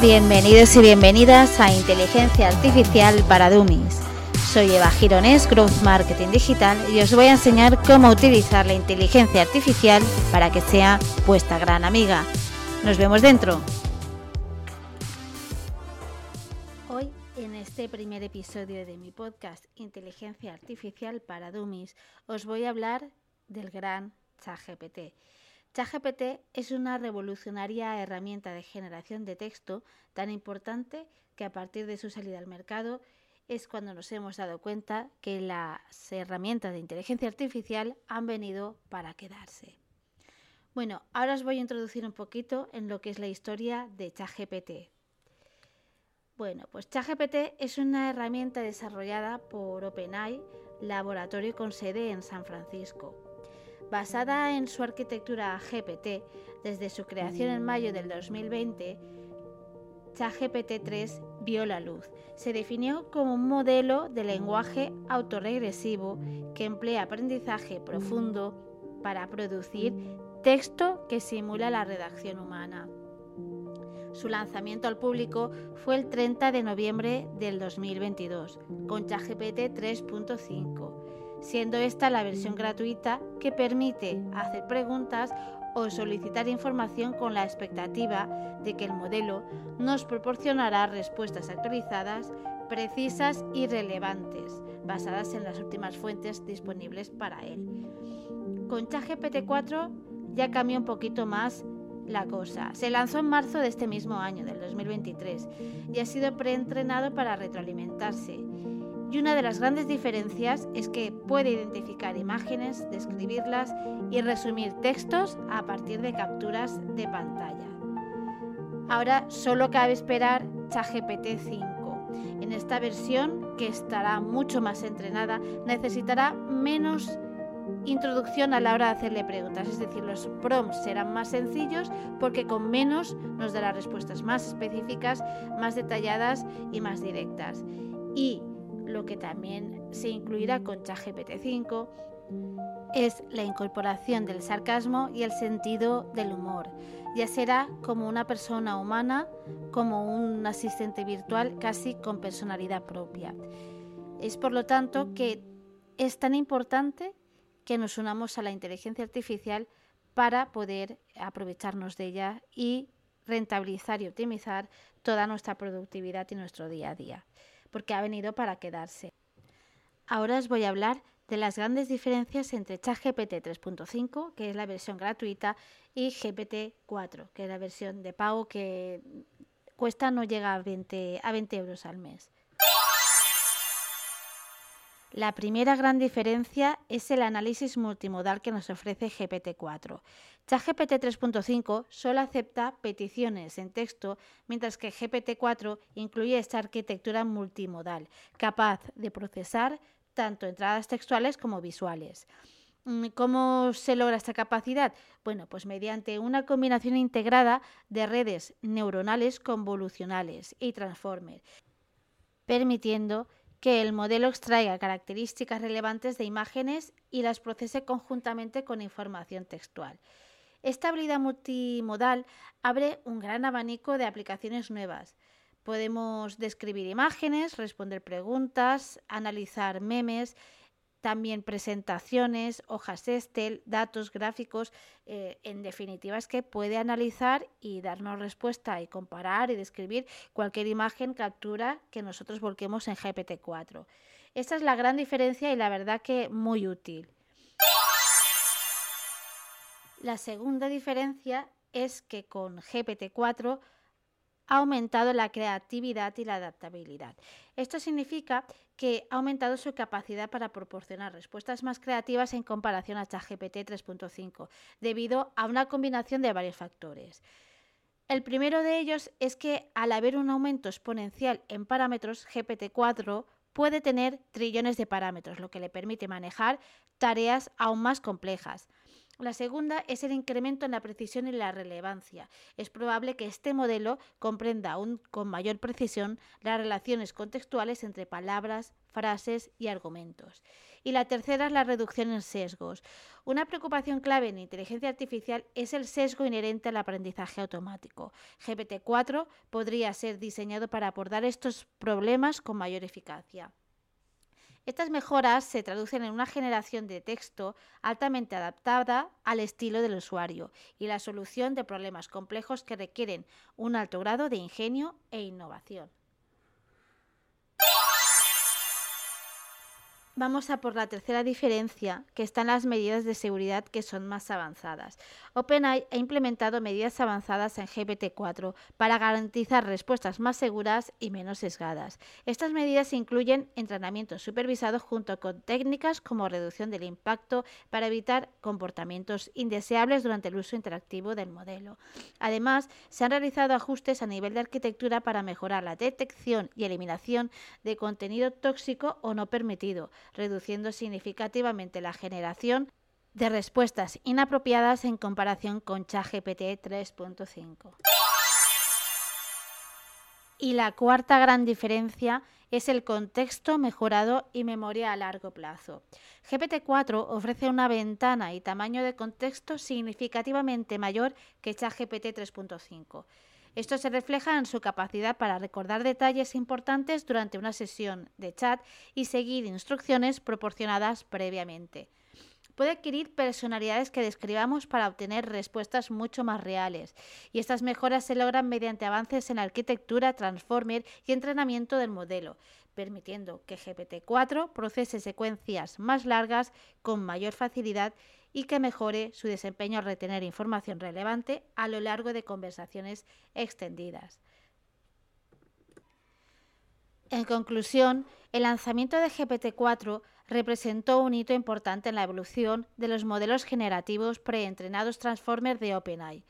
Bienvenidos y bienvenidas a Inteligencia Artificial para Dummies. Soy Eva Gironés, Growth Marketing Digital, y os voy a enseñar cómo utilizar la inteligencia artificial para que sea vuestra gran amiga. Nos vemos dentro. Hoy, en este primer episodio de mi podcast Inteligencia Artificial para Dummies, os voy a hablar del gran ChatGPT. ChatGPT es una revolucionaria herramienta de generación de texto tan importante que a partir de su salida al mercado es cuando nos hemos dado cuenta que las herramientas de inteligencia artificial han venido para quedarse. Bueno, ahora os voy a introducir un poquito en lo que es la historia de ChatGPT. Bueno, pues ChatGPT es una herramienta desarrollada por OpenAI, laboratorio con sede en San Francisco. Basada en su arquitectura GPT, desde su creación en mayo del 2020, ChatGPT 3 vio la luz. Se definió como un modelo de lenguaje autorregresivo que emplea aprendizaje profundo para producir texto que simula la redacción humana. Su lanzamiento al público fue el 30 de noviembre del 2022 con ChatGPT 3.5 siendo esta la versión gratuita que permite hacer preguntas o solicitar información con la expectativa de que el modelo nos proporcionará respuestas actualizadas, precisas y relevantes, basadas en las últimas fuentes disponibles para él. Con ChatGPT 4 ya cambió un poquito más la cosa. Se lanzó en marzo de este mismo año, del 2023, y ha sido preentrenado para retroalimentarse y una de las grandes diferencias es que puede identificar imágenes, describirlas y resumir textos a partir de capturas de pantalla. Ahora solo cabe esperar ChatGPT 5. En esta versión, que estará mucho más entrenada, necesitará menos introducción a la hora de hacerle preguntas, es decir, los prompts serán más sencillos porque con menos nos dará respuestas más específicas, más detalladas y más directas. Y lo que también se incluirá con ChatGPT 5 es la incorporación del sarcasmo y el sentido del humor. Ya será como una persona humana, como un asistente virtual casi con personalidad propia. Es por lo tanto que es tan importante que nos unamos a la inteligencia artificial para poder aprovecharnos de ella y rentabilizar y optimizar toda nuestra productividad y nuestro día a día porque ha venido para quedarse. Ahora os voy a hablar de las grandes diferencias entre ChatGPT 3.5, que es la versión gratuita, y GPT 4, que es la versión de pago que cuesta no llega a 20, a 20 euros al mes. La primera gran diferencia es el análisis multimodal que nos ofrece GPT-4. ChatGPT 3.5 solo acepta peticiones en texto, mientras que GPT-4 incluye esta arquitectura multimodal, capaz de procesar tanto entradas textuales como visuales. Mm, ¿Cómo se logra esta capacidad? Bueno, pues mediante una combinación integrada de redes neuronales convolucionales y transformer, permitiendo que el modelo extraiga características relevantes de imágenes y las procese conjuntamente con información textual. Esta habilidad multimodal abre un gran abanico de aplicaciones nuevas. Podemos describir imágenes, responder preguntas, analizar memes, también presentaciones, hojas Excel, datos gráficos, eh, en definitiva es que puede analizar y darnos respuesta y comparar y describir cualquier imagen, captura que nosotros volquemos en GPT-4. Esta es la gran diferencia y la verdad que muy útil. La segunda diferencia es que con GPT-4 ha aumentado la creatividad y la adaptabilidad. Esto significa que ha aumentado su capacidad para proporcionar respuestas más creativas en comparación a ChatGPT 3.5, debido a una combinación de varios factores. El primero de ellos es que al haber un aumento exponencial en parámetros, GPT-4 puede tener trillones de parámetros, lo que le permite manejar tareas aún más complejas. La segunda es el incremento en la precisión y la relevancia. Es probable que este modelo comprenda aún con mayor precisión las relaciones contextuales entre palabras, frases y argumentos. Y la tercera es la reducción en sesgos. Una preocupación clave en inteligencia artificial es el sesgo inherente al aprendizaje automático. GPT-4 podría ser diseñado para abordar estos problemas con mayor eficacia. Estas mejoras se traducen en una generación de texto altamente adaptada al estilo del usuario y la solución de problemas complejos que requieren un alto grado de ingenio e innovación. Vamos a por la tercera diferencia, que están las medidas de seguridad que son más avanzadas. OpenAI ha implementado medidas avanzadas en GPT-4 para garantizar respuestas más seguras y menos sesgadas. Estas medidas incluyen entrenamiento supervisado junto con técnicas como reducción del impacto para evitar comportamientos indeseables durante el uso interactivo del modelo. Además, se han realizado ajustes a nivel de arquitectura para mejorar la detección y eliminación de contenido tóxico o no permitido reduciendo significativamente la generación de respuestas inapropiadas en comparación con ChatGPT 3.5. Y la cuarta gran diferencia es el contexto mejorado y memoria a largo plazo. GPT-4 ofrece una ventana y tamaño de contexto significativamente mayor que ChatGPT 3.5. Esto se refleja en su capacidad para recordar detalles importantes durante una sesión de chat y seguir instrucciones proporcionadas previamente. Puede adquirir personalidades que describamos para obtener respuestas mucho más reales, y estas mejoras se logran mediante avances en arquitectura, transformer y entrenamiento del modelo, permitiendo que GPT-4 procese secuencias más largas con mayor facilidad y que mejore su desempeño al retener información relevante a lo largo de conversaciones extendidas. En conclusión, el lanzamiento de GPT-4 representó un hito importante en la evolución de los modelos generativos preentrenados Transformer de OpenAI.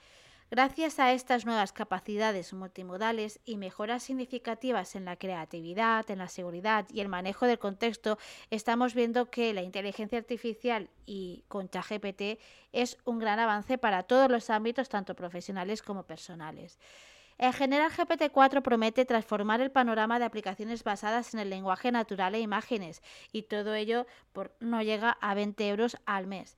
Gracias a estas nuevas capacidades multimodales y mejoras significativas en la creatividad, en la seguridad y el manejo del contexto, estamos viendo que la inteligencia artificial y con ChatGPT es un gran avance para todos los ámbitos, tanto profesionales como personales. En general, GPT-4 promete transformar el panorama de aplicaciones basadas en el lenguaje natural e imágenes, y todo ello por, no llega a 20 euros al mes.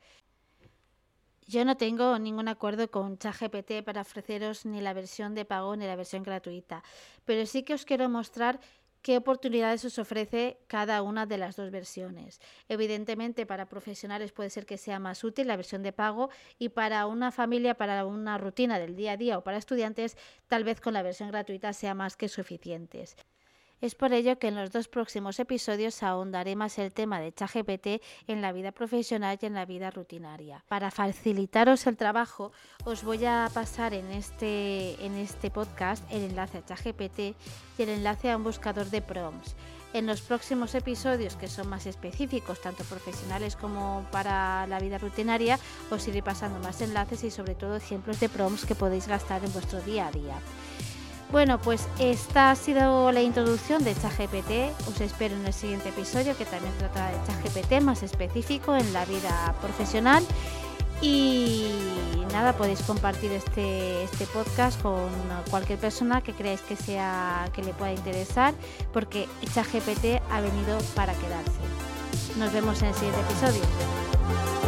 Yo no tengo ningún acuerdo con ChatGPT para ofreceros ni la versión de pago ni la versión gratuita, pero sí que os quiero mostrar qué oportunidades os ofrece cada una de las dos versiones. Evidentemente, para profesionales puede ser que sea más útil la versión de pago y para una familia, para una rutina del día a día o para estudiantes, tal vez con la versión gratuita sea más que suficientes. Es por ello que en los dos próximos episodios ahondaré más el tema de ChatGPT en la vida profesional y en la vida rutinaria. Para facilitaros el trabajo, os voy a pasar en este, en este podcast el enlace a ChatGPT y el enlace a un buscador de prompts. En los próximos episodios, que son más específicos, tanto profesionales como para la vida rutinaria, os iré pasando más enlaces y sobre todo ejemplos de prompts que podéis gastar en vuestro día a día. Bueno, pues esta ha sido la introducción de ChatGPT. Os espero en el siguiente episodio que también trata de ChatGPT más específico en la vida profesional. Y nada, podéis compartir este, este podcast con cualquier persona que creáis que sea que le pueda interesar, porque ChatGPT ha venido para quedarse. Nos vemos en el siguiente episodio.